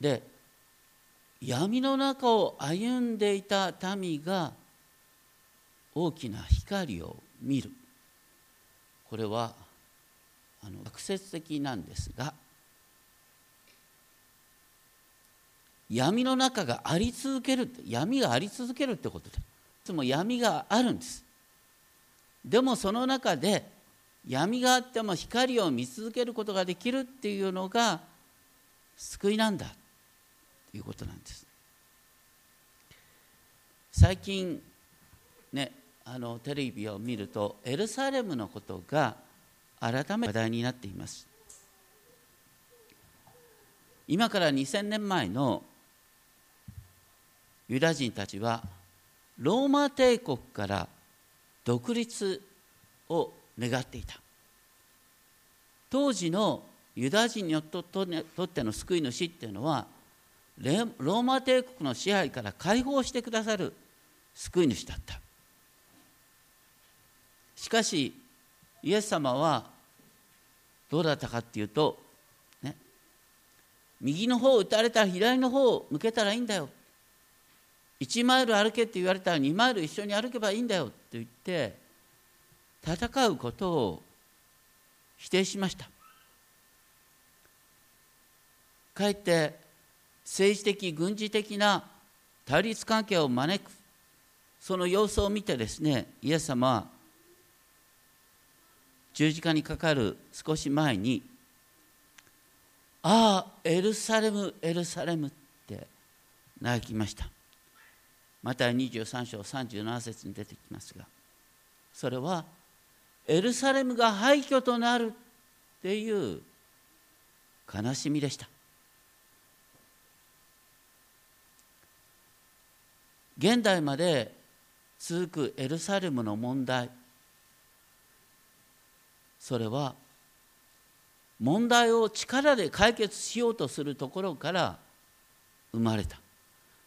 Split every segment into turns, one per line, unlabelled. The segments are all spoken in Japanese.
で闇の中を歩んでいた民が大きな光を見る。これはあの学説的なんですが闇の中があり続ける闇があり続けるってことでいつも闇があるんです。でもその中で闇があっても光を見続けることができるっていうのが救いなんだ。いうことなんです。最近ねあのテレビを見るとエルサレムのことが改めて話題になっています。今から2000年前のユダ人たちはローマ帝国から独立を願っていた。当時のユダ人にとっての救い主っていうのはローマ帝国の支配から解放してくださる救い主だった。しかしイエス様はどうだったかっていうと、ね、右の方を打たれたら左の方を向けたらいいんだよ。1マイル歩けって言われたら2マイル一緒に歩けばいいんだよ。って言って戦うことを否定しました。かえって政治的軍事的な対立関係を招く。その様子を見てですねイエス様は十字架にかかる少し前に「ああエルサレムエルサレム」って泣きました。また23章37節に出てきますがそれはエルサレムが廃墟となるっていう悲しみでした。現代まで続くエルサレムの問題。それは問題を力で解決しようとするところから生まれた。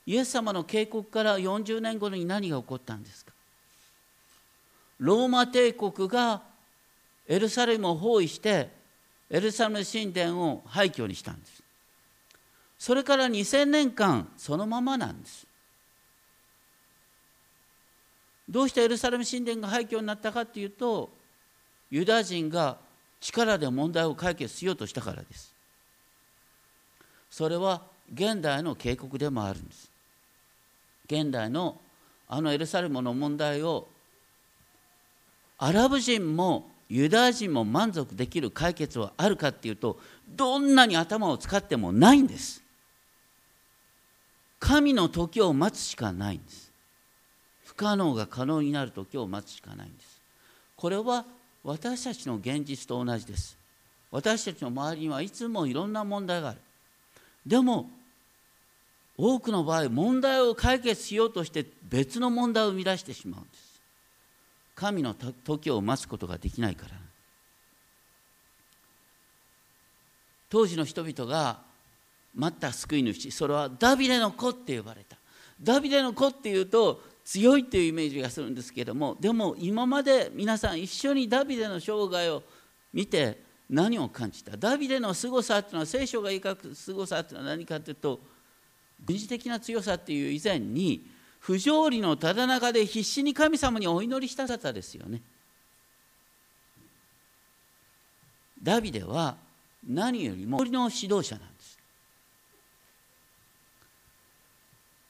イエス様の警告から40年後に何が起こったんですか？ローマ帝国がエルサレムを包囲してエルサレム神殿を廃墟にしたんです。それから2000年間そのままなんです。どうしてエルサレム神殿が廃墟になったかっていうとユダヤ人が力で問題を解決しようとしたからです。それは現代の警告でもあるんです。現代のあのエルサレムの問題をアラブ人もユダヤ人も満足できる解決はあるかっていうとどんなに頭を使ってもないんです。神の時を待つしかないんです。可能が可能になる時を待つしかないんです。これは私たちの現実と同じです。私たちの周りにはいつもいろんな問題がある。でも多くの場合問題を解決しようとして別の問題を生み出してしまうんです。神の時を待つことができないから。当時の人々が待った救い主それはダビデの子って呼ばれた。ダビデの子っていうと強いっていうイメージがするんですけどもでも今まで皆さん一緒にダビデの生涯を見て何を感じた？ダビデの凄さっていうのは聖書が描く凄さっていうのは何かというと軍事的な強さっていう以前に不条理のただ中で必死に神様にお祈りした方ですよね。ダビデは何よりもの指導者なんです。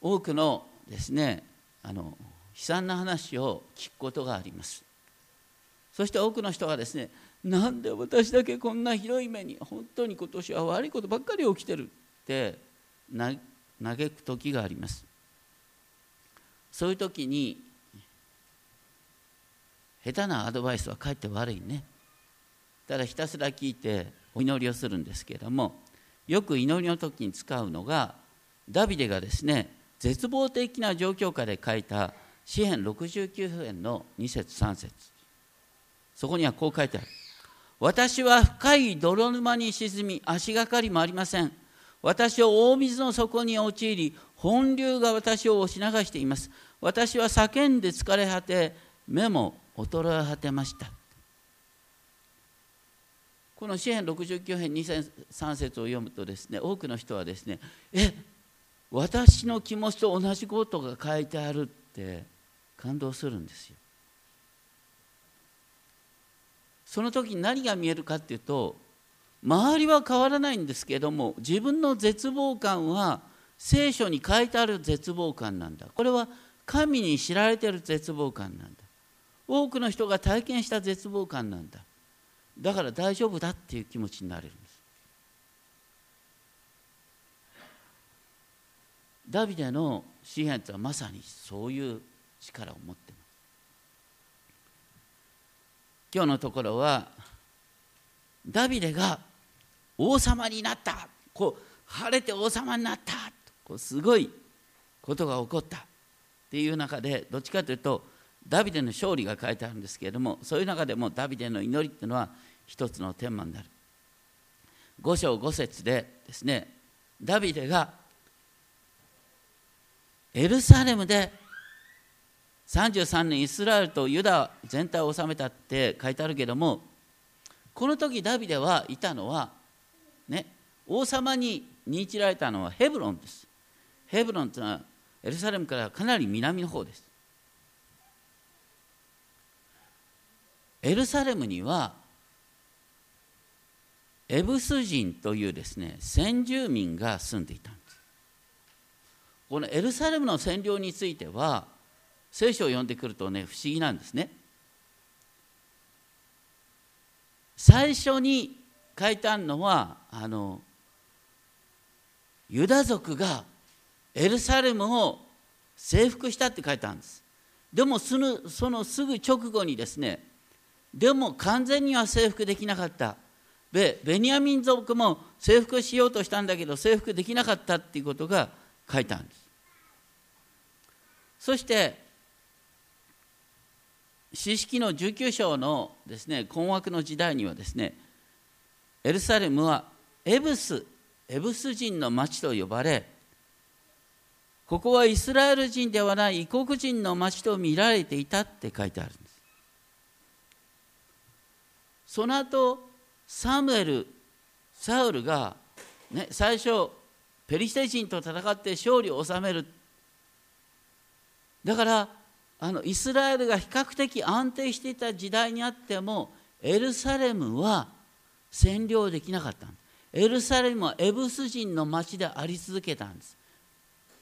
多くのですねあの悲惨な話を聞くことがあります。そして多くの人がですねなんで私だけこんなひどい目に本当に今年は悪いことばっかり起きてるって嘆く時がありますそういう時に下手なアドバイスはかえって悪いねただひたすら聞いてお祈りをするんですけれどもよく祈りの時に使うのがダビデがですね絶望的な状況下で書いた詩編69編の2節3節。そこにはこう書いてある。私は深い泥沼に沈み足がかりもありません。私を大水の底に陥り本流が私を押し流しています。私は叫んで疲れ果て目も衰え果てました。この詩篇69編2 3節を読むとですね多くの人はですねえ私の気持ちと同じことが書いてあるって感動するんですよ。その時に何が見えるかっていうと周りは変わらないんですけども自分の絶望感は聖書に書いてある絶望感なんだ。これは神に知られてる絶望感なんだ。多くの人が体験した絶望感なんだ。だから大丈夫だっていう気持ちになれるんですダビデの詩篇とはまさにそういう力を持っています。今日のところはダビデが王様になった。こう晴れて王様になった。こうすごいことが起こった。っていう中でどっちかというとダビデの勝利が書いてあるんですけれどもそういう中でもダビデの祈りっていうのは一つのテーマになる。五章五節でですねダビデがエルサレムで33年イスラエルとユダ全体を治めたって書いてあるけどもこの時ダビデはいたのはね王様に任じられたのはヘブロンです。ヘブロンというのはエルサレムからかなり南の方です。エルサレムにはエブス人というですね先住民が住んでいたんですこのエルサレムの占領については聖書を読んでくるとね不思議なんですね。最初に書いてあるのはあのユダ族がエルサレムを征服したって書いてあるんです。でもそのそのすぐ直後にですねでも完全には征服できなかった。でベニヤ民族も征服しようとしたんだけど征服できなかったっていうことが書いてあるんです。そして詩式の19章のですね困惑の時代にはですねエルサレムはエブスエブス人の町と呼ばれここはイスラエル人ではない異国人の町と見られていたって書いてあるんです。その後サムエルサウルが、ね、最初ペリシテ人と戦って勝利を収める。だからあのイスラエルが比較的安定していた時代にあってもエルサレムは占領できなかったエルサレムはエブス人の町であり続けたんです。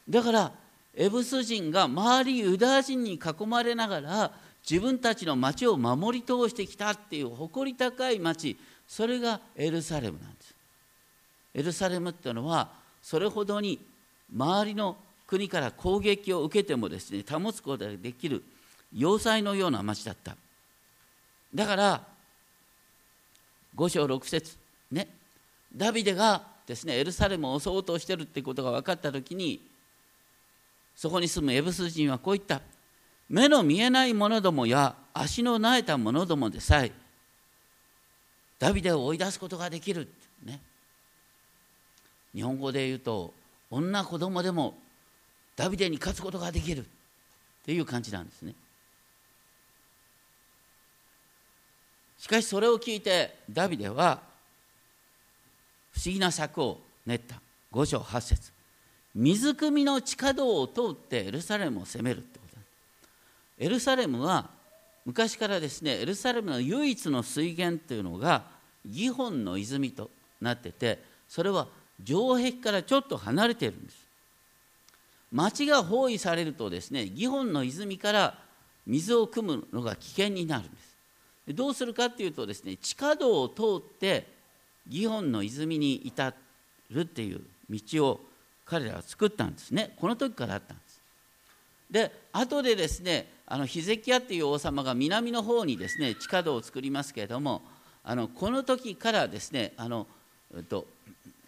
だからエブス人が周りユダヤ人に囲まれながら自分たちの町を守り通してきたっていう誇り高い町それがエルサレムなんです。エルサレムっていうのはそれほどに周りの国から攻撃を受けてもですね保つことができる要塞のような町だった。だから5章6節ねダビデがですねエルサレムを襲おうとしてるってことが分かった時にそこに住むエブス人はこう言った。目の見えない者どもや足の苗えた者どもでさえダビデを追い出すことができる、ね、日本語で言うと女子供でもダビデに勝つことができるっていう感じなんですね。しかしそれを聞いてダビデは不思議な策を練った。五章八節。水汲みの地下道を通ってエルサレムを攻めるってことエルサレムは昔からですねエルサレムの唯一の水源というのがギホンの泉となっててそれは城壁からちょっと離れてるんです。町が包囲されるとですねギホンの泉から水を汲むのが危険になるんです。どうするかっていうとですね地下道を通ってギホンの泉に至るっていう道を彼らは作ったんですね。この時からあったんです。で後でですねあのヒゼキヤっていう王様が南の方にですね地下道を作りますけれどもあのこの時からですねあの、えっと、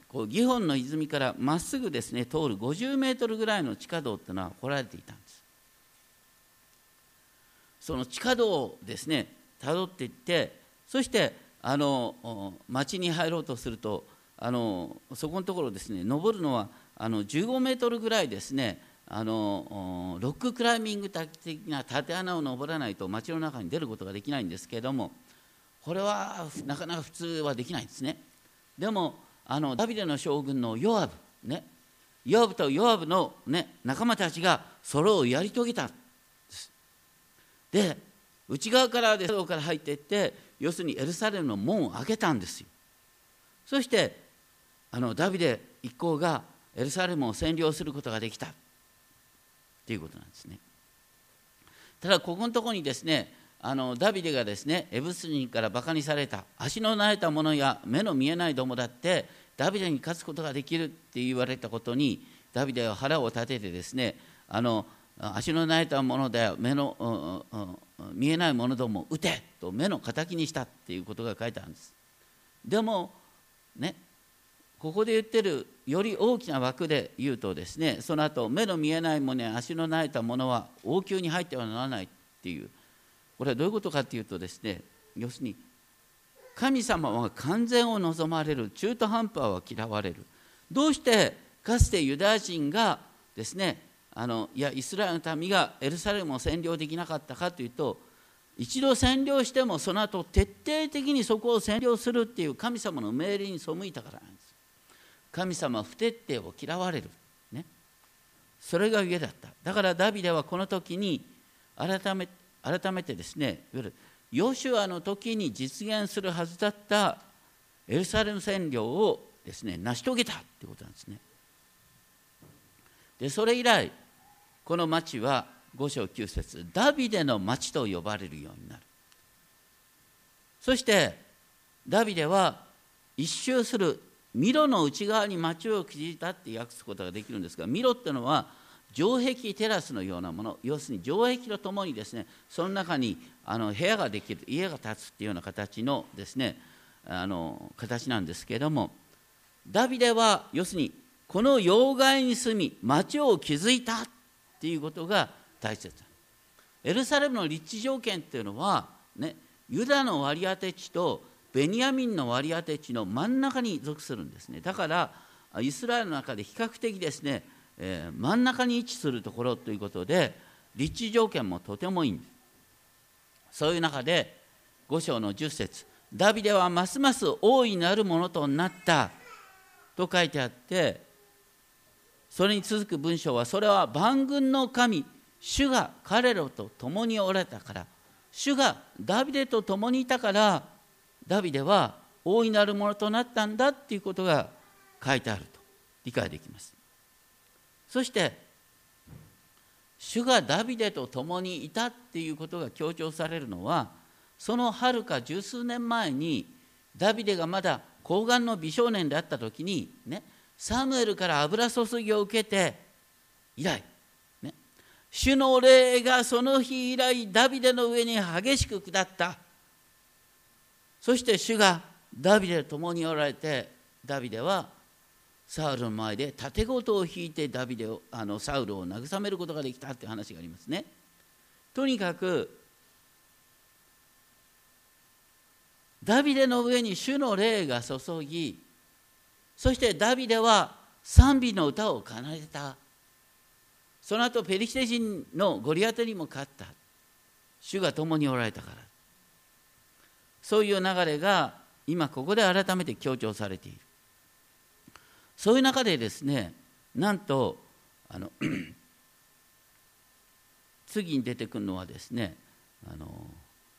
こうギホンの泉からまっすぐですね通る50メートルぐらいの地下道っていうのは掘られていたんです。その地下道をですねたどっていってそしてあの町に入ろうとするとあのそこのところですね登るのはあの15メートルぐらいですねあのロッククライミング的な縦穴を登らないと町の中に出ることができないんですけれどもこれはなかなか普通はできないんですね。でもあのダビデの将軍のヨアブね。ヨアブとヨアブの、ね、仲間たちがそれをやり遂げたんです。で内側からで外から入っていって要するにエルサレムの門を開けたんですよ。そしてあのダビデ一行がエルサレムを占領することができたということなんですね。ただここのところにですねあのダビデがですねエブス人からバカにされた。足の慣れた者や目の見えないどもだってダビデに勝つことができるって言われたことにダビデは腹を立ててですねあの足の慣れたものだよ目の見えないものども撃てと目の敵にしたっていうことが書いてあるんです。でもねここで言ってるより大きな枠で言うとですねその後目の見えないものや足の慣れたものは王宮に入ってはならないっていうこれはどういうことかっていうとですね要するに神様は完全を望まれる中途半端は嫌われる。どうしてかつてユダヤ人がですねあのいやイスラエルの民がエルサレムを占領できなかったかというと一度占領してもその後徹底的にそこを占領するっていう神様の命令に背いたからなんです。神様は不徹底を嫌われる。ね。それがゆえだった。だからダビデはこの時に改めて改めてですねいわゆるヨシュアの時に実現するはずだったエルサレム占領をですね成し遂げたということなんですね。でそれ以来この町は五章九節ダビデの町と呼ばれるようになるそしてダビデは一周するミロの内側に町を築いたって訳すことができるんですがミロってのは城壁テラスのようなもの要するに城壁とともにですねその中にあの部屋ができる家が建つっていうような形のですねあの形なんですけれどもダビデは要するにこの要害に住み町を築いたっていうことが大切エルサレムの立地条件っていうのは、ね、ユダの割り当て地とベニヤミンの割り当て地の真ん中に属するんですね。だからイスラエルの中で比較的ですねえー、真ん中に位置するところということで立地条件もとてもいいんです。そういう中で5章の10節ダビデはますます大いなるものとなったと書いてあってそれに続く文章はそれは万軍の神主が彼らと共におられたから主がダビデと共にいたからダビデは大いなるものとなったんだっていうことが書いてあると理解できます。そして主がダビデと共にいたっていうことが強調されるのはそのはるか十数年前にダビデがまだ高顔の美少年であった時にねサムエルから油注ぎを受けて以来、ね、主の霊がその日以来ダビデの上に激しく下った。そして主がダビデと共におられてダビデはサウルの前で盾事を引いてダビデをあのサウルを慰めることができたっていう話がありますね。とにかくダビデの上に主の霊が注ぎそしてダビデは賛美の歌を奏でた。その後ペリシテ人のゴリアテにも勝った。主が共におられたから。そういう流れが今ここで改めて強調されている。そういう中でですねなんとあの 次に出てくるのはですねあの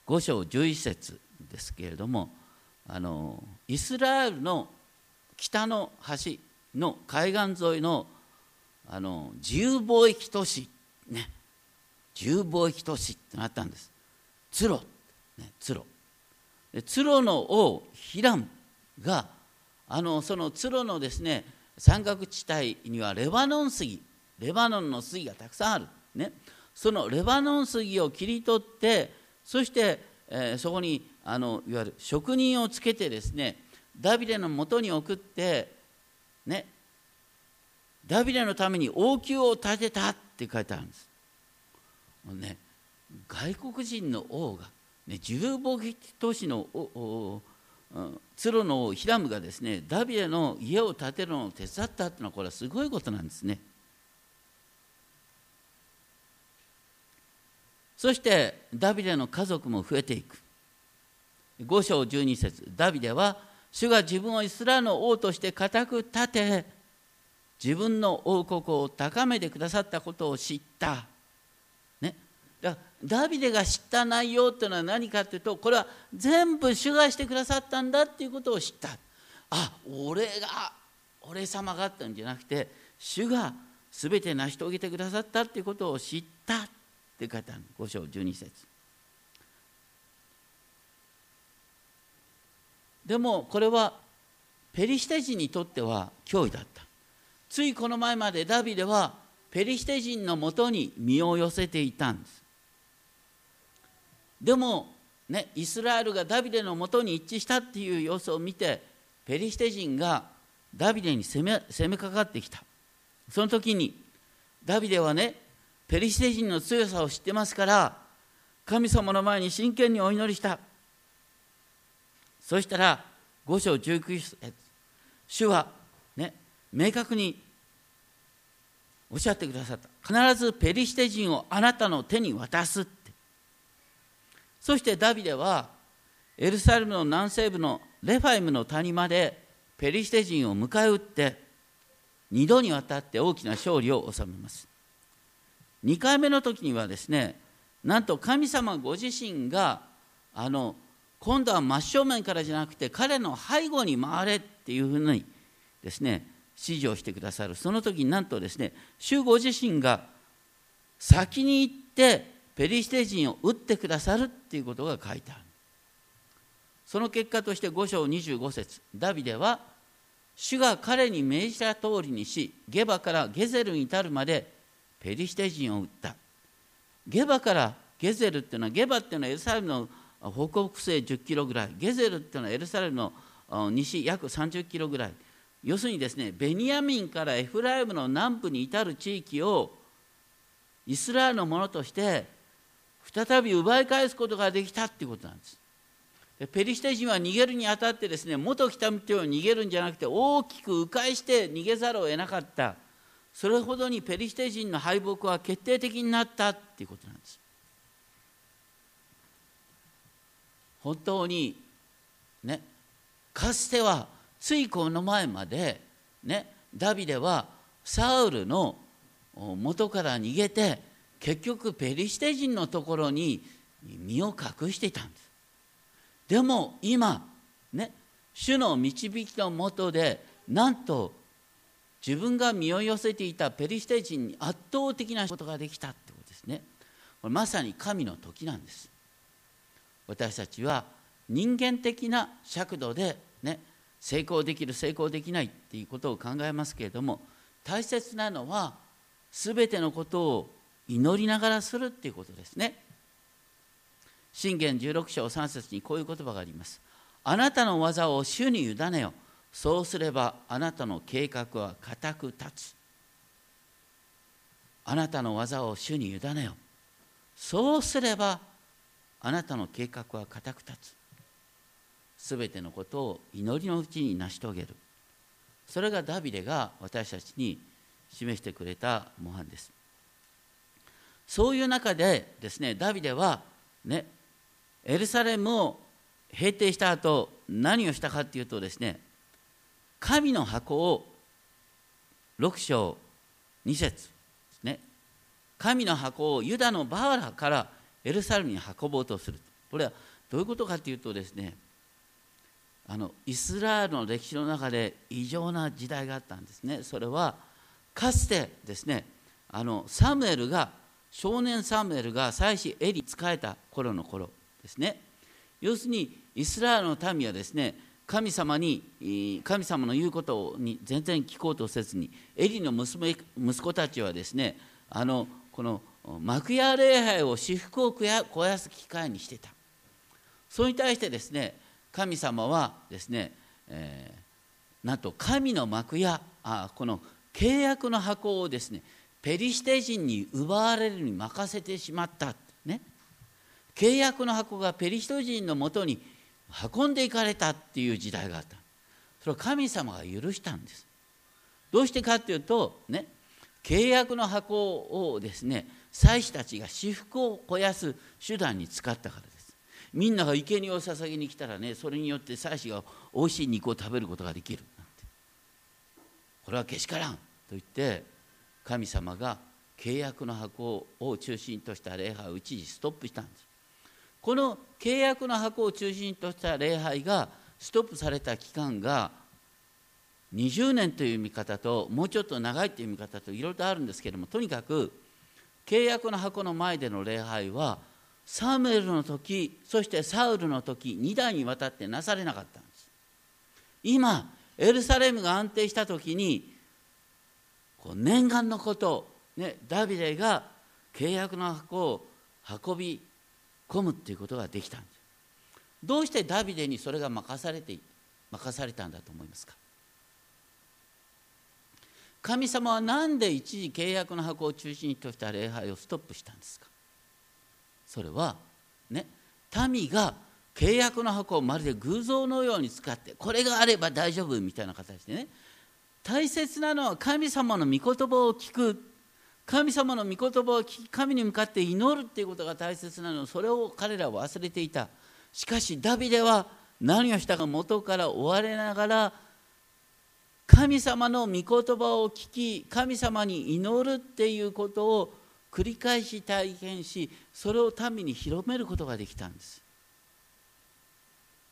5章11節ですけれどもあのイスラエルの北の端の海岸沿いのあの自由貿易都市ね自由貿易都市ってなったんです。ツロ、ね、ツロ。ツロの王ヒラムがあのそのツロのですね山岳地帯にはレバノン杉レバノンの杉がたくさんある、ね、そのレバノン杉を切り取ってそして、えー、そこにあのいわゆる職人をつけてですねダビデのもとに送ってね。ダビデのために王宮を建てたって書いてあるんです。ね、外国人の王が、ね、重貿易都市のツロのヒラムがですねダビデの家を建てるのを手伝ったっていうのはこれはすごいことなんですね。そしてダビデの家族も増えていく5章12節ダビデは主が自分をイスラエルの王として固く立て自分の王国を高めてくださったことを知った。ダビデが知った内容っていうのは何かっていうとこれは全部主がしてくださったんだっていうことを知った。あ俺が俺様がってんじゃなくて主が全て成し遂げてくださったっていうことを知ったって書いてある5章12節。でもこれはペリシテ人にとっては脅威だった。ついこの前までダビデはペリシテ人のもとに身を寄せていたんです。でもねイスラエルがダビデのもとに一致したっていう様子を見てペリシテ人がダビデに攻め攻めかかってきた。その時にダビデはねペリシテ人の強さを知ってますから神様の前に真剣にお祈りした。そしたら5章19節主はね明確におっしゃってくださった。必ずペリシテ人をあなたの手に渡すそしてダビデはエルサレムの南西部のレファイムの谷までペリシテ人を迎え撃って2度にわたって大きな勝利を収めます。2回目の時にはですねなんと神様ご自身があの今度は真正面からじゃなくて彼の背後に回れっていうふうにですね指示をしてくださる。その時になんとですね主ご自身が先に行ってペリシテ人を撃ってくださるっていうことが書いてある。その結果として5章25節。ダビデは主が彼に命じた通りにしゲバからゲゼルに至るまでペリシテ人を撃った。ゲバからゲゼルっていうのはゲバっていうのはエルサレムの北北西10キロぐらい。ゲゼルっていうのはエルサレムの西約30キロぐらい。要するにですねベニヤミンからエフライムの南部に至る地域をイスラエルのものとして再び奪い返すことができたっていうことなんです。ペリシテ人は逃げるにあたってですね元来た道を逃げるんじゃなくて大きく迂回して逃げざるを得なかった。それほどにペリシテ人の敗北は決定的になったっていうことなんです。本当にねかつてはついこの前までねダビデはサウルの元から逃げて結局ペリシテ人のところに身を隠していたんです。でも今ね主の導きのもとでなんと自分が身を寄せていたペリシテ人に圧倒的なことができたってことですね。これまさに神の時なんです。私たちは人間的な尺度でね成功できる成功できないっていうことを考えますけれども大切なのは全てのことを祈りながらするっていうことですね信玄16章3節にこういう言葉があります。あなたの技を主に委ねよ。そうすればあなたの計画は固く立つ。あなたの技を主に委ねよ。そうすればあなたの計画は固く立つ。すべてのことを祈りのうちに成し遂げる。それがダビデが私たちに示してくれた模範です。そういう中でですね、ダビデはね、エルサレムを平定した後何をしたかっていうとですね神の箱を6章2節ですね神の箱をユダのバーラからエルサレムに運ぼうとする。これはどういうことかっていうとですねあのイスラエルの歴史の中で異常な時代があったんですね。それはかつてですねあのサムエルが少年サムエルが祭司エリ仕えた頃の頃ですね。要するにイスラエルの民はですね神様に神様の言うことに全然聞こうとせずにエリの娘息子たちはですねあのこの幕屋礼拝を私服を肥やす機会にしてた。それに対してですね神様はですね、えー、なんと神の幕屋あこの契約の箱をですねペリシテ人に奪われるに任せてしまった。ね。契約の箱がペリシト人のもとに運んでいかれたっていう時代があった。それは神様が許したんです。どうしてかっていうとね。契約の箱をですね祭司たちが私服を肥やす手段に使ったからです。みんなが生贄を捧げに来たらねそれによって祭司がおいしい肉を食べることができるなんて。これはけしからんと言って神様が契約の箱を中心とした礼拝を一時ストップしたんです。この契約の箱を中心とした礼拝がストップされた期間が20年という見方ともうちょっと長いという見方といろいろとあるんですけれどもとにかく契約の箱の前での礼拝はサムエルの時そしてサウルの時2代にわたってなされなかったんです。今エルサレムが安定した時にこう念願のこと、ね、ダビデが契約の箱を運び込むっていうことができたんです。どうしてダビデにそれが任されて任されたんだと思いますか？神様は何で一時契約の箱を中心とした礼拝をストップしたんですか？それはね民が契約の箱をまるで偶像のように使ってこれがあれば大丈夫みたいな形でね大切なのは神様の御言葉を聞く。神様の御言葉を聞き神に向かって祈るっていうことが大切なの。それを彼らは忘れていた。しかしダビデは何をしたか元から追われながら神様の御言葉を聞き神様に祈るっていうことを繰り返し体験しそれを民に広めることができたんです。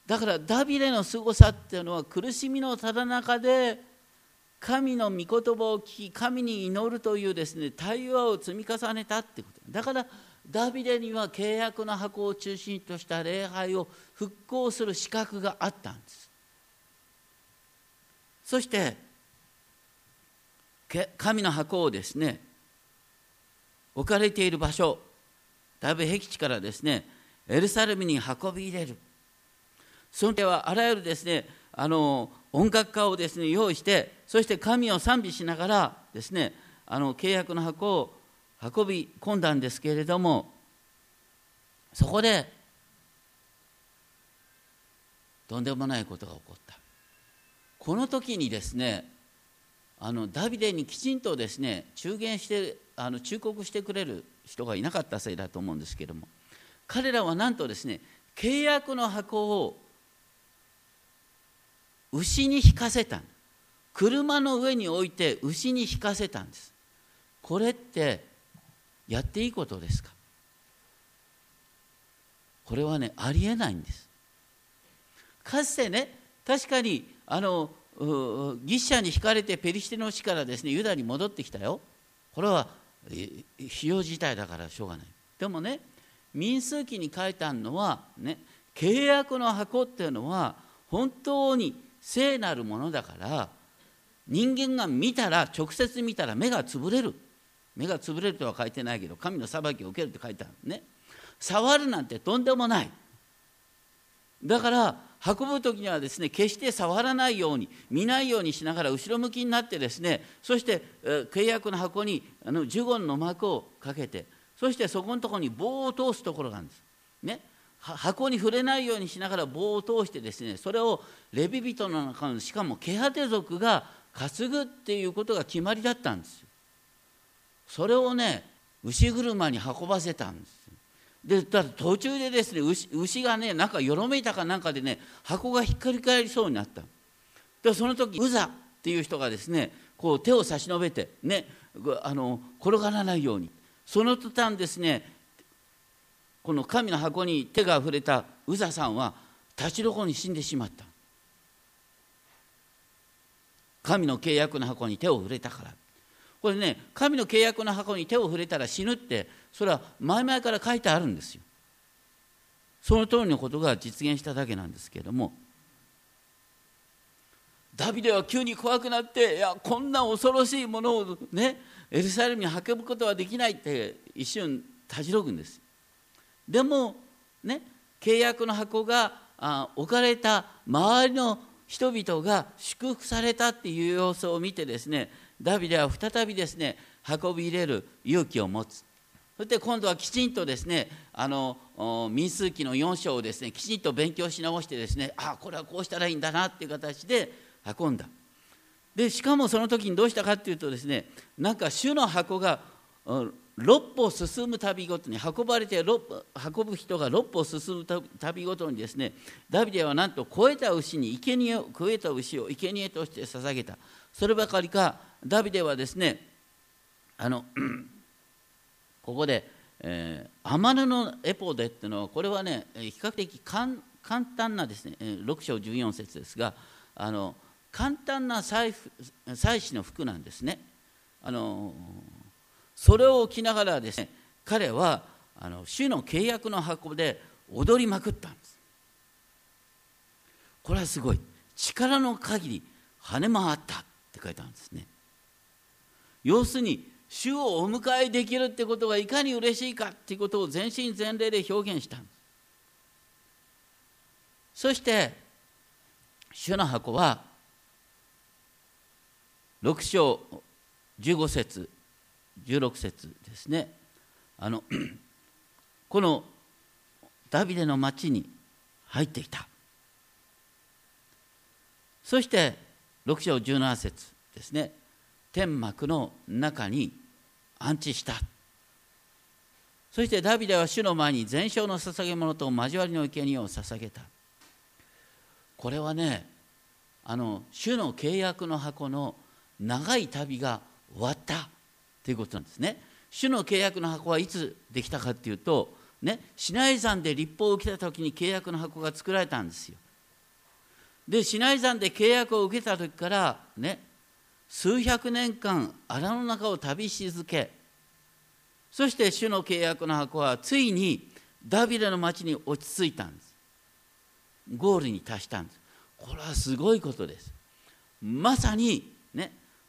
だからダビデの凄さっていうのは苦しみのただ中で神の御言葉を聞き神に祈るというですね対話を積み重ねたってこと。だからダビデには契約の箱を中心とした礼拝を復興する資格があったんです。そして神の箱をですね置かれている場所だいぶ僻地からですねエルサレムに運び入れる。その時はあらゆるですねあの音楽家をですね用意してそして神を賛美しながらですねあの契約の箱を運び込んだんですけれどもそこでとんでもないことが起こった。この時にですねあのダビデにきちんとですね中言してあの忠告してくれる人がいなかったせいだと思うんですけれども彼らはなんとですね契約の箱を牛に引かせた車の上に置いて牛に引かせたんです。これってやっていいことですか？これはねありえないんです。かつてね確かにあのギッシャに引かれてペリシテの地からですねユダに戻ってきたよ。これは費用自体だからしょうがない。でもね民数記に書いてあるのはね契約の箱っていうのは本当に聖なるものだから人間が見たら直接見たら目が潰れる。目が潰れるとは書いてないけど神の裁きを受けるって書いてあるね。触るなんてとんでもない。だから運ぶ時にはですね決して触らないように見ないようにしながら後ろ向きになってですねそして契約の箱にあのジュゴンの幕をかけてそしてそこのところに棒を通すところがあるんです。ね、箱に触れないようにしながら棒を通してですねそれをレビ人の中のしかもケハテ族が担ぐっていうことが決まりだったんです。それをね牛車に運ばせたんです。でだ途中でですね牛牛がねなんかよろめいたかなんかでね箱がひっくり返りそうになったでその時ウザっていう人がですねこう手を差し伸べてねあの転がらないようにその途端ですねこの神の箱に手が触れたウザさんは立ちどこに死んでしまった。神の契約の箱に手を触れたから。これね神の契約の箱に手を触れたら死ぬってそれは前々から書いてあるんですよ。その通りのことが実現しただけなんですけれども。ダビデは急に怖くなっていやこんな恐ろしいものをねエルサレムに運ぶことはできないって一瞬たじろぐんですでもね契約の箱が置かれた周りの人々が祝福されたっていう様子を見てですねダビデは再びですね運び入れる勇気を持つ。そして今度はきちんとですねあの民数記の4章をですねきちんと勉強し直してですねあこれはこうしたらいいんだなっていう形で運んだ。でしかもその時にどうしたかっていうとですねなんか主の箱が6歩進む旅ごとに運ばれて運ぶ人が6歩進む旅ごとにですねダビデはなんと肥えた牛に生贄を肥えた牛を生贄として捧げた。そればかりかダビデはですねあの ここで、えー、天布のエポデっていうのはこれはね比較的簡単なですね6章14節ですがあの簡単な祭祭祀の服なんですね。あのそれを着ながらですね彼はあの主の契約の箱で踊りまくったんです。これはすごい。力の限り跳ね回ったって書いてあるんですね。要するに主をお迎えできるってことがいかに嬉しいかっていうことを全身全霊で表現したんです。そして主の箱は6章15節16節ですね。あの このダビデの町に入っていた。そして6章17節ですね。天幕の中に安置した。そしてダビデは主の前に全焼の捧げ物と交わりの生贄を捧げた。これはねあの主の契約の箱の長い旅がということなんですね。主の契約の箱はいつできたかっていうと、ね、シナイ山で立法を受けた時に契約の箱が作られたんですよ。でシナイ山で契約を受けた時からね数百年間荒の中を旅し続けそして主の契約の箱はついにダビデの町に落ち着いたんですゴールに達したんですこれはすごいことですまさに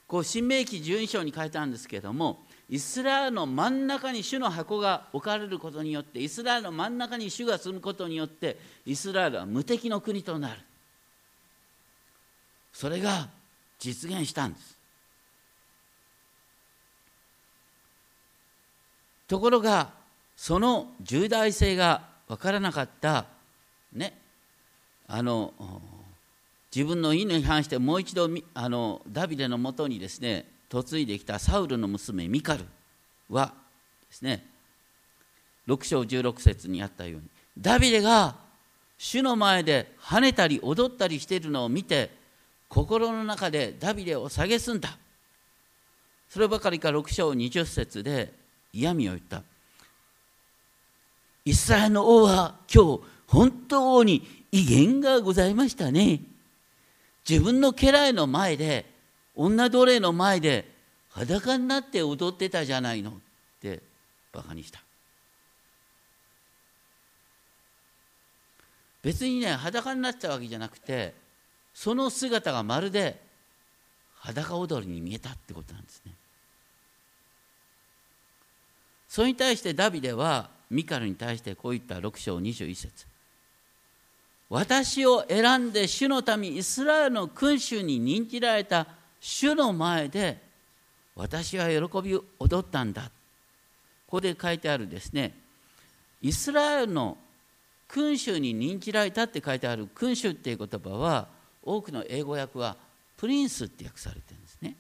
こう新明記12章に書いてあるんですけれどもイスラエルの真ん中に主の箱が置かれることによってイスラエルの真ん中に主が住むことによってイスラエルは無敵の国となる。それが実現したんです。ところがその重大性が分からなかったねあの自分の意に反してもう一度あのダビデのもとにですね嫁いできたサウルの娘ミカルはですね6章16節にあったようにダビデが主の前で跳ねたり踊ったりしているのを見て心の中でダビデを蔑んだ。そればかりか6章20節で嫌味を言った。イスラエルの王は今日本当に威厳がございましたね。自分の家来の前で女奴隷の前で裸になって踊ってたじゃないのってバカにした。別にね裸になったわけじゃなくてその姿がまるで裸踊りに見えたってことなんですね。それに対してダビデはミカルに対してこういった6章21節。私を選んで主の民イスラエルの君主に任じられた主の前で私は喜び踊ったんだ。ここで書いてあるですね。イスラエルの君主に任じられたって書いてある君主っていう言葉は多くの英語訳はプリンスって訳されてるんですね。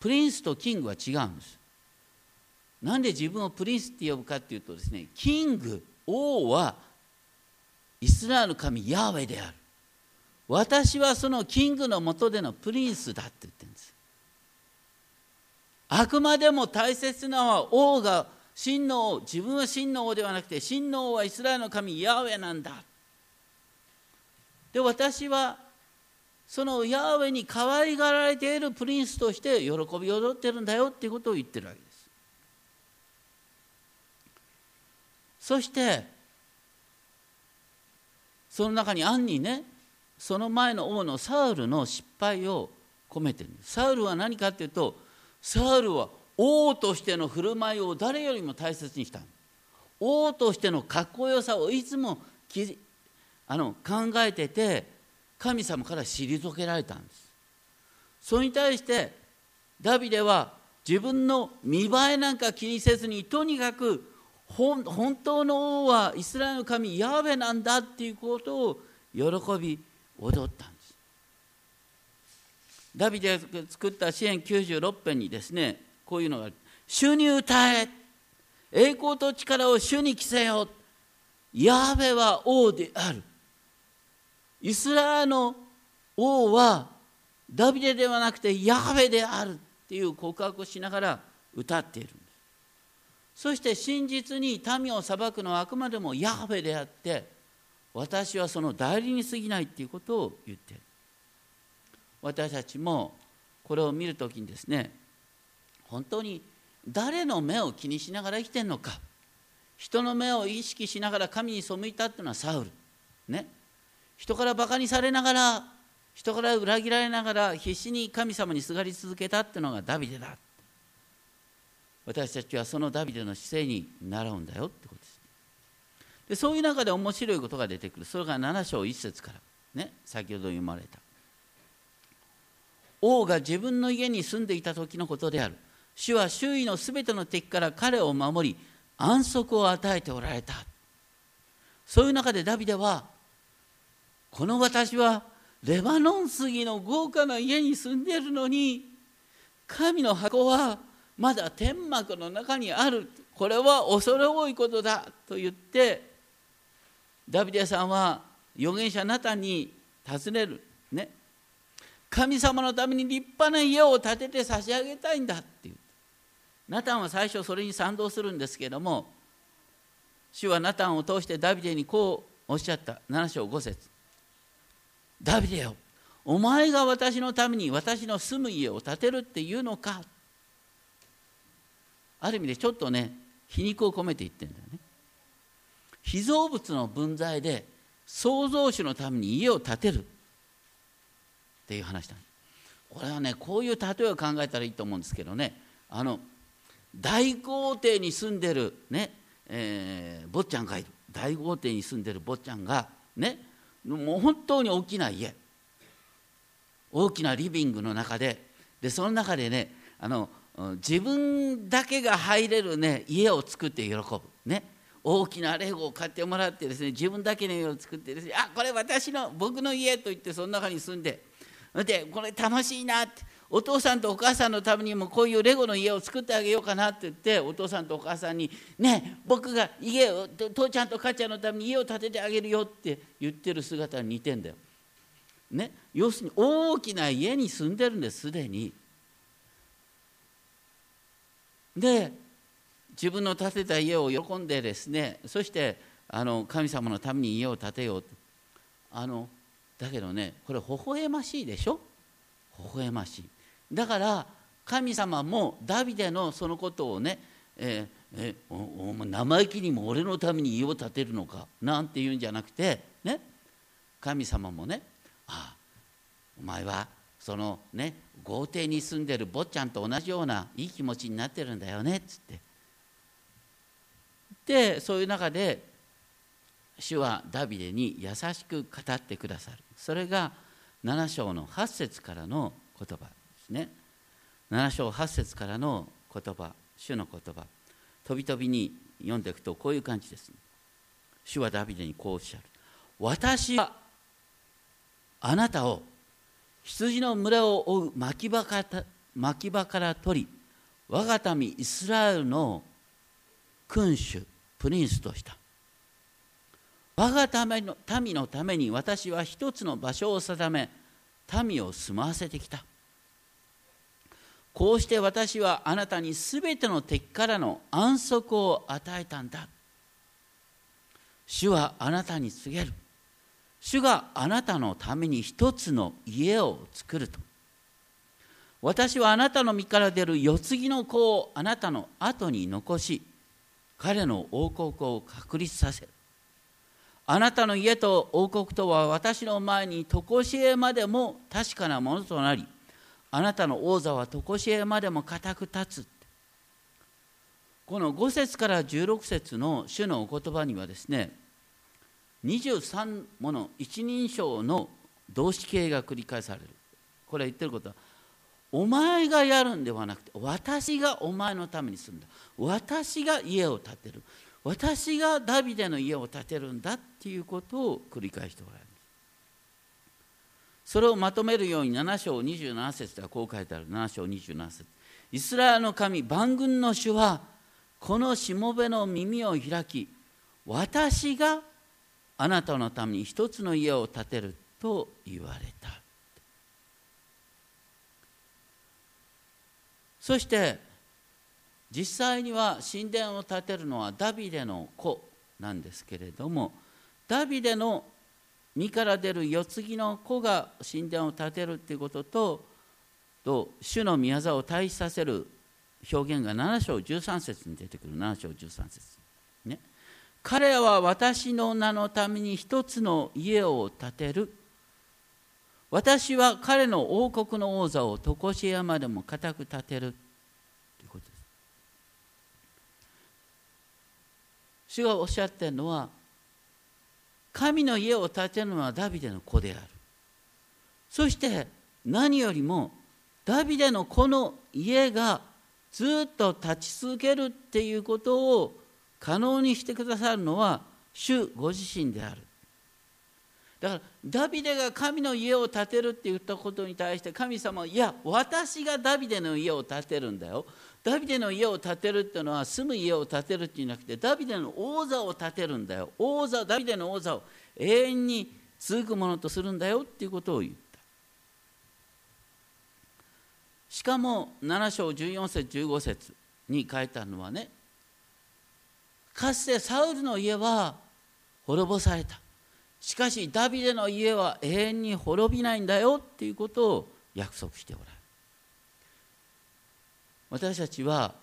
プリンスとキングは違うんです。なんで自分をプリンスって呼ぶかっていうとですねキング王はイスラエルの神ヤーウェである。私はそのキングのもとでのプリンスだって言ってるんです。あくまでも大切なのは王が真の王自分は真の王ではなくて真の王はイスラエルの神ヤーウェなんだ。で私はそのヤーウェに可愛がられているプリンスとして喜び踊ってるんだよっていうことを言ってるわけです。そしてその中に暗にねその前の王のサウルの失敗を込めてる。サウルは何かっていうとサウルは王としての振る舞いを誰よりも大切にした王としてのかっこよさをいつもきあの考えてて神様から退けられたんです。それに対してダビデは自分の見栄えなんか気にせずにとにかく本当の王はイスラエルの神ヤーベなんだっていうことを喜び踊ったんです。ダビデが作った詩篇96編にですねこういうのが主に歌え。栄光と力を主に着せよヤーベは王である。イスラエルの王はダビデではなくてヤーベであるっていう告白をしながら歌っているそして真実に民を裁くのはあくまでもヤーベであって私はその代理に過ぎないっていうことを言っている。私たちもこれを見るときにですね本当に誰の目を気にしながら生きてんのか人の目を意識しながら神に背いたっていうのはサウル。ね。人からバカにされながら人から裏切られながら必死に神様にすがり続けたっていうのがダビデだ。私たちはそのダビデの姿勢に習うんだよってことです。でそういう中で面白いことが出てくる。それが7章1節から。ね先ほど読まれた。王が自分の家に住んでいた時のことである。主は周囲のすべての敵から彼を守り安息を与えておられた。そういう中でダビデはこの私はレバノン杉の豪華な家に住んでいるのに神の箱はまだ天幕の中にある。これは恐れ多いことだ。と言ってダビデさんは預言者ナタンに尋ねる。ね。神様のために立派な家を建てて差し上げたいんだって言う。ナタンは最初それに賛同するんですけども主はナタンを通してダビデにこうおっしゃった。7章5節。ダビデよお前が私のために私の住む家を建てるっていうのか。ある意味でちょっとね皮肉を込めて言ってんだよね。被造物の分際で創造主のために家を建てる。っていう話だ。これはねこういう例えを考えたらいいと思うんですけどね。あの大豪邸に住んでるね、えー、坊ちゃんがいる。大豪邸に住んでる坊ちゃんがねもう本当に大きな家。大きなリビングの中で。でその中でねあの自分だけが入れる、ね、家を作って喜ぶ、ね、大きなレゴを買ってもらってですね自分だけの家を作ってですねあこれ私の僕の家と言ってその中に住んで。でこれ楽しいなって。お父さんとお母さんのためにもこういうレゴの家を作ってあげようかなって言ってお父さんとお母さんに「ね僕が家を父ちゃんと母ちゃんのために家を建ててあげるよ」って言ってる姿に似てんだよ。ね、要するに大きな家に住んでるんですすでに。で自分の建てた家を喜んでですねそしてあの神様のために家を建てようあのだけどねこれ微笑ましいでしょ？微笑ましい。だから神様もダビデのそのことをね、えー、えおお生意気にも俺のために家を建てるのか？なんて言うんじゃなくてね？神様もねああお前はそのね豪邸に住んでる坊ちゃんと同じようないい気持ちになってるんだよねっつって。でそういう中で主はダビデに優しく語ってくださる。それが7章の8節からの言葉ですね。7章8節からの言葉主の言葉。飛び飛びに読んでいくとこういう感じです、主はダビデにこうおっしゃる私はあなたを羊の群れを追う牧場から牧場から取り我が民イスラエルの君主プリンスとした。我が民の民のために私は一つの場所を定め民を住まわせてきた。こうして私はあなたにすべての敵からの安息を与えたんだ。主はあなたに告げる。主があなたのために一つの家を作ると。私はあなたの身から出る世継ぎの子をあなたの後に残し彼の王国を確立させる。あなたの家と王国とは私の前に常しえまでも確かなものとなりあなたの王座は常しえまでも固く立つ。この5節から16節の主のお言葉にはですね23もの一人称の動詞形が繰り返される。これ言ってることはお前がやるんではなくて私がお前のために住んだ。私が家を建てる。私がダビデの家を建てるんだっていうことを繰り返しておられますそれをまとめるように7章27節ではこう書いてある。7章27節。イスラエルの神万軍の主はこのしもべの耳を開き私があなたのために一つの家を建てると言われた。そして実際には神殿を建てるのはダビデの子なんですけれどもダビデの身から出る世継ぎの子が神殿を建てるっていうこととと主の宮沢を退避させる表現が7章13節に出てくる。7章13節ね。彼は私の名のために一つの家を建てる。私は彼の王国の王座を常し山でも固く建てる。ということです。主がおっしゃってるのは神の家を建てるのはダビデの子である。そして何よりもダビデの子の家がずっと立ち続けるっていうことを可能にしてくださるのは主ご自身である。だからダビデが神の家を建てるって言ったことに対して神様はいや私がダビデの家を建てるんだよ。ダビデの家を建てるっていうのは住む家を建てるっていうんじゃなくてダビデの王座を建てるんだよ。王座ダビデの王座を永遠に続くものとするんだよっていうことを言った。しかも7章14節15節に書いてあるのはねかつてサウルの家は滅ぼされた。しかしダビデの家は永遠に滅びないんだよっていうことを約束しておられる。私たちは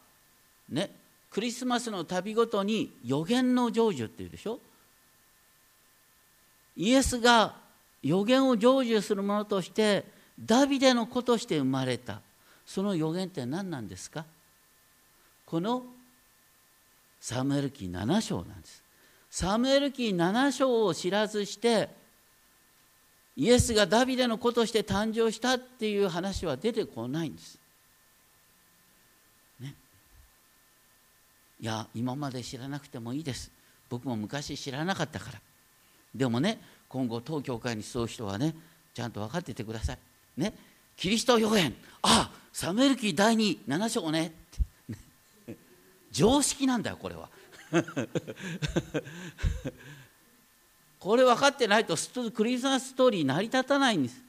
ねクリスマスの旅ごとに予言の成就っていうでしょ？イエスが予言を成就するものとしてダビデの子として生まれた。その予言って何なんですか？このサムエル記7章なんです。サムエル記7章を知らずしてイエスがダビデの子として誕生したっていう話は出てこないんです。ね、いや今まで知らなくてもいいです。僕も昔知らなかったから。でもね今後当教会に集う人はねちゃんと分かっててください。ね。キリスト予言。あサムエル記第27章ねって。常識なんだよこれは。これ分かってないとクリスマスストーリー成り立たないんです。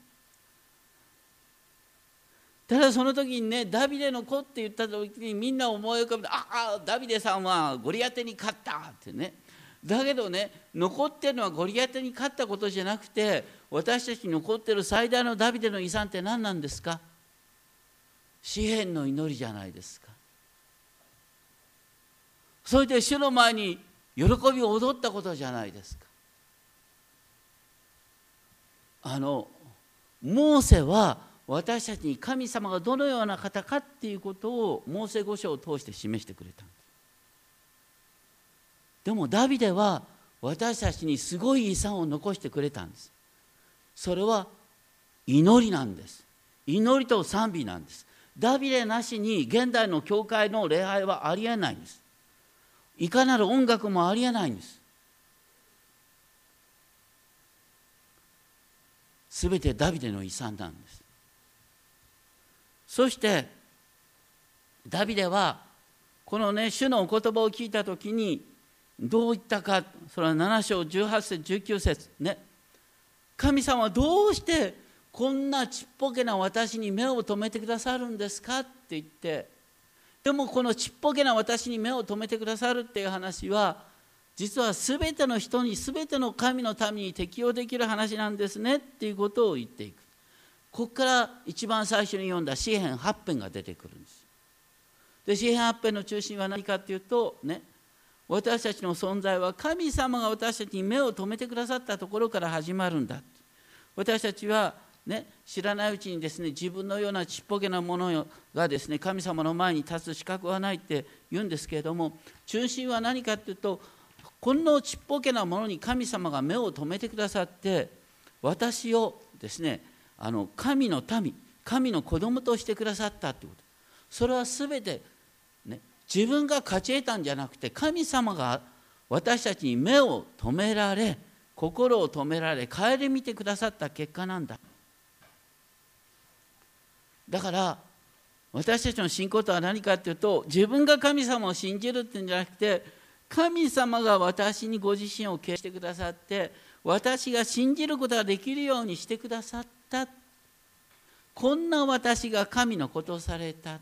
ただその時にねダビデの子って言った時にみんな思い浮かべてああダビデさんはゴリアテに勝ったってね。だけどね残ってるのはゴリアテに勝ったことじゃなくて私たちに残ってる最大のダビデの遺産って何なんですか？詩篇の祈りじゃないですか。それで主の前に喜びを踊ったことじゃないですか。あのモーセは私たちに神様がどのような方かっていうことをモーセ五章を通して示してくれた。んですでもダビデは私たちにすごい遺産を残してくれたんです。それは祈りなんです。祈りと賛美なんです。ダビデなしに現代の教会の礼拝はありえないんです。いかなる音楽もありえないんです。すべてダビデの遺産なんです。そしてダビデはこのね主のお言葉を聞いた時にどう言ったかそれは7章18節19節ね。神様はどうしてこんなちっぽけな私に目を留めてくださるんですかって言ってでもこのちっぽけな私に目を留めてくださるっていう話は実は全ての人に全ての神のために適用できる話なんですねっていうことを言っていく。ここから一番最初に読んだ詩篇8編が出てくるんです。で詩篇8編の中心は何かっていうとね私たちの存在は神様が私たちに目を留めてくださったところから始まるんだ私たちはね、知らないうちにですね自分のようなちっぽけなものがですね神様の前に立つ資格はないって言うんですけれども中心は何かっていうとこのちっぽけなものに神様が目を留めてくださって私をですねあの神の民神の子供としてくださったってこと。それは全て、ね、自分が勝ち得たんじゃなくて神様が私たちに目を留められ心を止められ顧みてくださった結果なんだ。だから私たちの信仰とは何かっていうと自分が神様を信じるっていうんじゃなくて神様が私にご自身を経してくださって私が信じることができるようにしてくださった。こんな私が神のことをされた。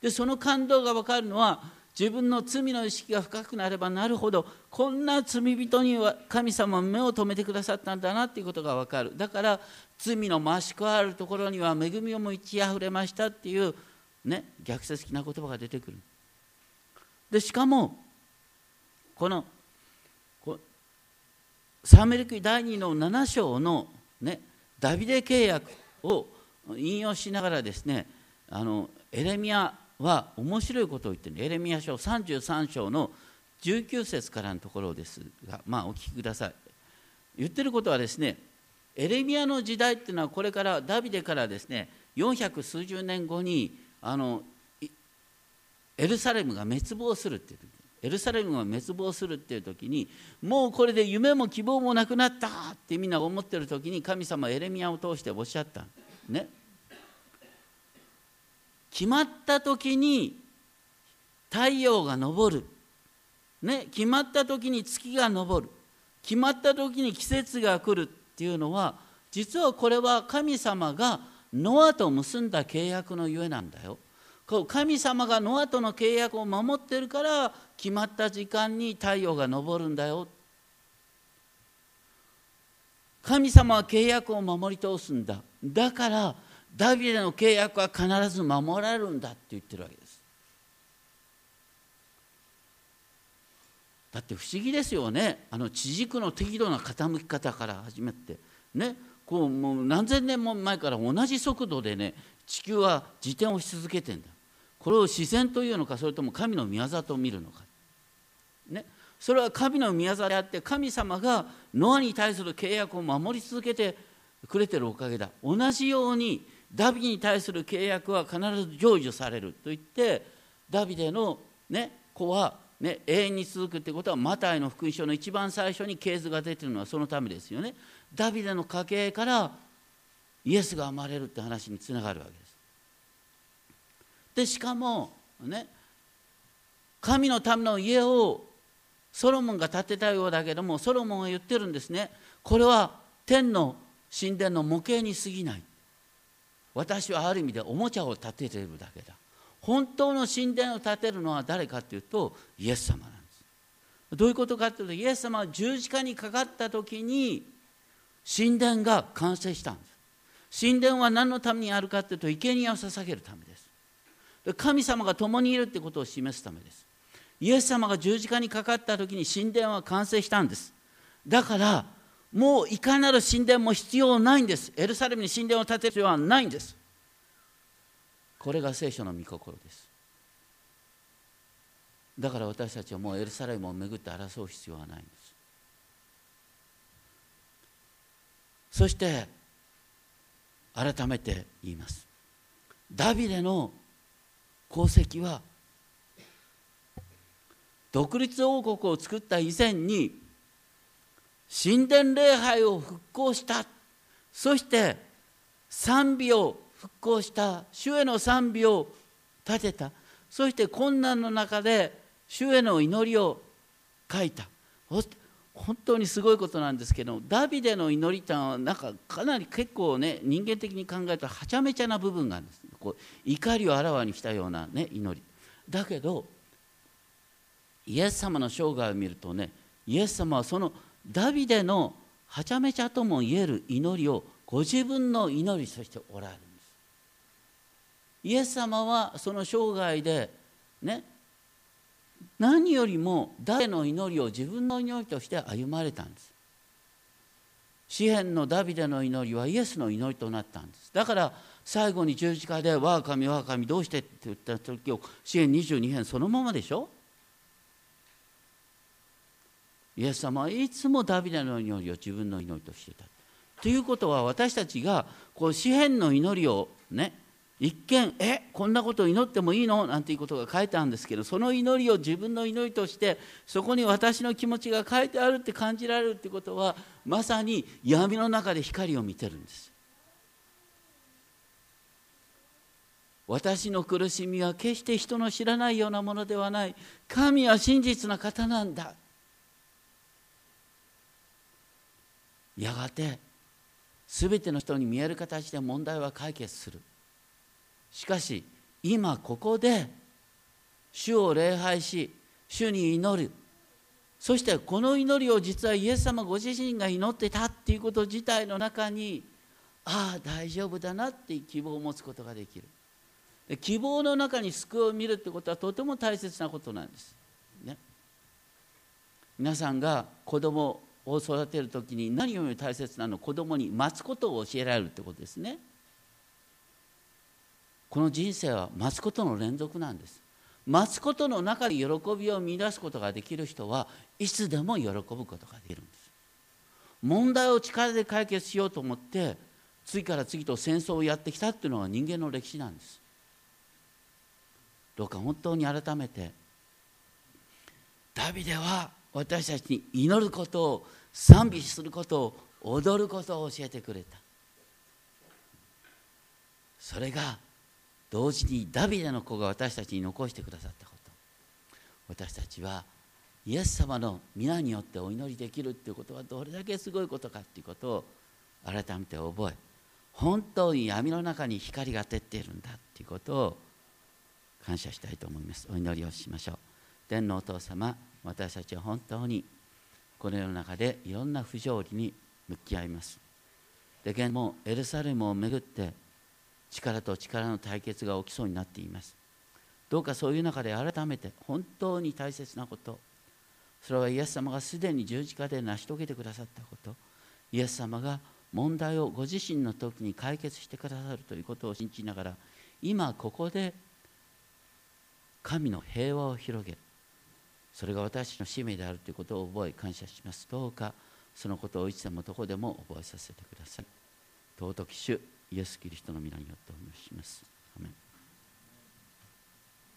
でその感動が分かるのは自分の罪の意識が深くなればなるほどこんな罪人には神様は目を留めてくださったんだなっていうことが分かる。だから罪の増し加わるところには恵みをも満ち溢れましたっていうね逆説的な言葉が出てくる。でしかもこのサムエル記第2の7章の、ね、ダビデ契約を引用しながらですねあのエレミアは面白いことを言ってる。エレミア書33章の19節からのところですがまあお聞きください。言ってることはですねエレミアの時代っていうのはこれからダビデからですね400数十年後にあのエルサレムが滅亡するっていう時エルサレムが滅亡するっていう時にもうこれで夢も希望もなくなったってみんな思ってる時に神様エレミアを通しておっしゃったね。決まった時に太陽が昇る、ね、決まった時に月が昇る。決まった時に季節が来る。っていうのは実はこれは神様がノアと結んだ契約のゆえなんだよ。神様がノアとの契約を守ってるから決まった時間に太陽が昇るんだよ。神様は契約を守り通すんだ。だからダビデの契約は必ず守られるんだって言ってるわけですだって不思議ですよね。あの地軸の適度な傾き方から始めて。ね。こうもう何千年も前から同じ速度でね地球は自転をし続けてんだ。これを自然というのかそれとも神の御業と見るのか。ね。それは神の御業であって神様がノアに対する契約を守り続けてくれてるおかげだ。同じようにダビに対する契約は必ず成就されると言ってダビデの、ね、子は、ね、永遠に続くってことはマタイの福音書の一番最初に系図が出てるのはそのためですよね。ダビデの家系からイエスが生まれるって話につながるわけです。でしかもね神のための家をソロモンが建てたようだけどもソロモンは言ってるんですねこれは天の神殿の模型に過ぎない私はある意味でおもちゃを建てているだけだ本当の神殿を建てるのは誰かというとイエス様なんです。どういうことかというとイエス様は十字架にかかった時に神殿が完成したんです。神殿は何のためにあるかというと生贄を捧げるためです。神様が共にいるってことを示すためです。イエス様が十字架にかかった時に神殿は完成したんです。だからもういかなる神殿も必要ないんです。エルサレムに神殿を建てる必要はないんです。これが聖書の御心です。だから私たちはもうエルサレムをめぐって争う必要はないんです。そして改めて言います。ダビデの功績は独立王国を作った以前に神殿礼拝を復興した。そして賛美を復興した主への賛美を立てた。そして困難の中で主への祈りを書いた。本当にすごいことなんですけどダビデの祈りってのはなんかかなり結構ね人間的に考えるとはちゃめちゃな部分があるんです。こう怒りをあらわにしたような、ね、祈り。だけどイエス様の生涯を見るとねイエス様はそのダビデのはちゃめちゃとも言える祈りをご自分の祈りとしておられる。イエス様はその生涯でね何よりも誰の祈りを自分の祈りとして歩まれたんです詩篇のダビデの祈りはイエスの祈りとなったんですだから最後に十字架で「我が神我が神どうして?」って言った時を詩篇22編そのままでしょイエス様はいつもダビデの祈りを自分の祈りとしてた。ということは私たちがこう詩篇の祈りをね一見えこんなこと祈ってもいいの？なんていうことが書いてあるんですけどその祈りを自分の祈りとしてそこに私の気持ちが書いてあるって感じられるってことはまさに闇の中で光を見てるんです。私の苦しみは決して人の知らないようなものではない。神は真実な方なんだ。やがて全ての人に見える形で問題は解決する。しかし今ここで主を礼拝し主に祈る。そしてこの祈りを実はイエス様ご自身が祈ってたっていうこと自体の中にああ大丈夫だなって希望を持つことができる。希望の中に救いを見るってことはとても大切なことなんです、ね、皆さんが子供を育てる時に何より大切なのは子供に待つことを教えられるってことですね。この人生は待つことの連続なんです。待つことの中で喜びを見出すことができる人はいつでも喜ぶことができるんです。問題を力で解決しようと思って次から次と戦争をやってきたっていうのが人間の歴史なんです。どうか本当に改めてダビデは私たちに祈ることを賛美することを踊ることを教えてくれた。それが同時にダビデの子が私たちに残してくださったこと。私たちはイエス様の皆によってお祈りできるっていうことはどれだけすごいことかっていうことを改めて覚え本当に闇の中に光が照っているんだっていうことを感謝したいと思います。お祈りをしましょう。天のお父様私たちは本当にこの世の中でいろんな不条理に向き合います。で現もエルサレムをめぐって力と力の対決が起きそうになっています。どうかそういう中で改めて本当に大切なこと。それはイエス様がすでに十字架で成し遂げてくださったこと。イエス様が問題をご自身の時に解決してくださるということを信じながら今ここで神の平和を広げるそれが私の使命であるということを覚え感謝します。どうかそのことをいつでもどこでも覚えさせてください。尊き主イエス・キリストの皆によってお祈りします。